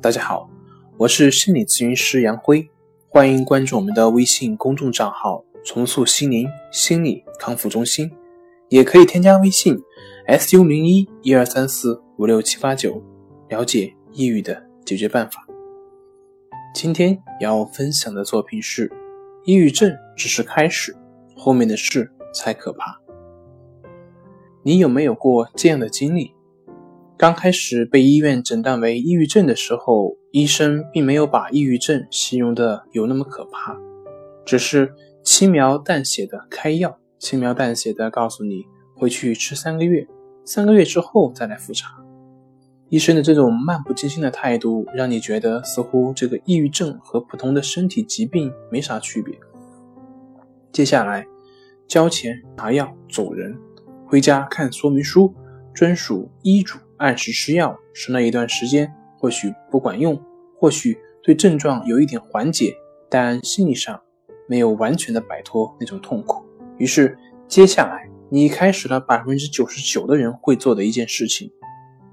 大家好，我是心理咨询师杨辉，欢迎关注我们的微信公众账号“重塑心灵心理康复中心”，也可以添加微信 “su 零一一二三四五六七八九”了解抑郁的解决办法。今天要分享的作品是：抑郁症只是开始，后面的事才可怕。你有没有过这样的经历？刚开始被医院诊断为抑郁症的时候，医生并没有把抑郁症形容的有那么可怕，只是轻描淡写的开药，轻描淡写的告诉你回去吃三个月，三个月之后再来复查。医生的这种漫不经心的态度，让你觉得似乎这个抑郁症和普通的身体疾病没啥区别。接下来，交钱拿药走人，回家看说明书，遵守医嘱。按时吃药，吃了一段时间，或许不管用，或许对症状有一点缓解，但心理上没有完全的摆脱那种痛苦。于是，接下来你开始了百分之九十九的人会做的一件事情，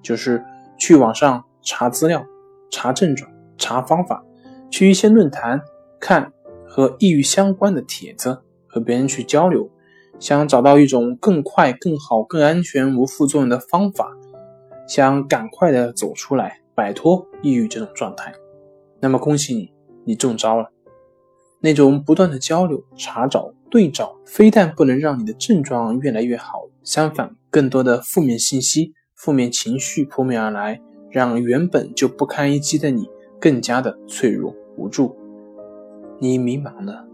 就是去网上查资料、查症状、查方法，去一些论坛看和抑郁相关的帖子，和别人去交流，想找到一种更快、更好、更安全、无副作用的方法。想赶快的走出来，摆脱抑郁这种状态，那么恭喜你，你中招了。那种不断的交流、查找、对照，非但不能让你的症状越来越好，相反，更多的负面信息、负面情绪扑面而来，让原本就不堪一击的你更加的脆弱无助。你迷茫了，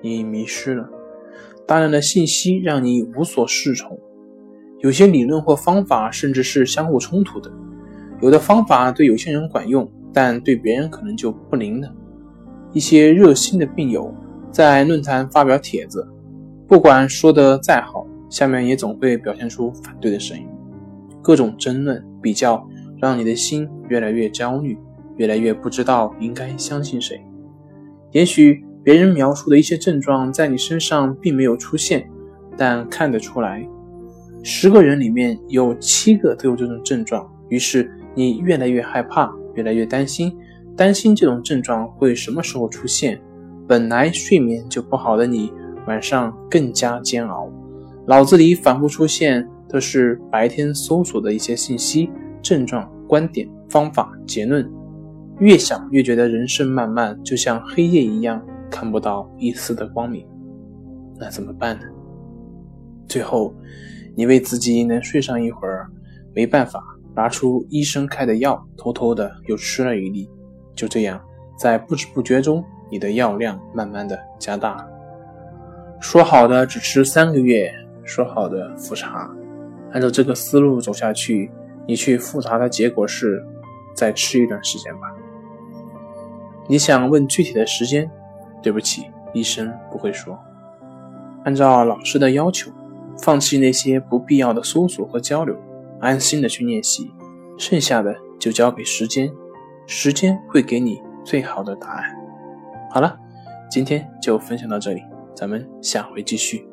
你迷失了，大量的信息让你无所适从。有些理论或方法甚至是相互冲突的，有的方法对有些人管用，但对别人可能就不灵了。一些热心的病友在论坛发表帖子，不管说的再好，下面也总会表现出反对的声音。各种争论比较，让你的心越来越焦虑，越来越不知道应该相信谁。也许别人描述的一些症状在你身上并没有出现，但看得出来。十个人里面有七个都有这种症状，于是你越来越害怕，越来越担心，担心这种症状会什么时候出现。本来睡眠就不好的你，晚上更加煎熬，脑子里反复出现的是白天搜索的一些信息、症状、观点、方法、结论，越想越觉得人生漫漫，就像黑夜一样，看不到一丝的光明。那怎么办呢？最后。你为自己能睡上一会儿，没办法，拿出医生开的药，偷偷的又吃了一粒。就这样，在不知不觉中，你的药量慢慢的加大。说好的只吃三个月，说好的复查，按照这个思路走下去，你去复查的结果是再吃一段时间吧。你想问具体的时间？对不起，医生不会说。按照老师的要求。放弃那些不必要的搜索和交流，安心的去练习，剩下的就交给时间，时间会给你最好的答案。好了，今天就分享到这里，咱们下回继续。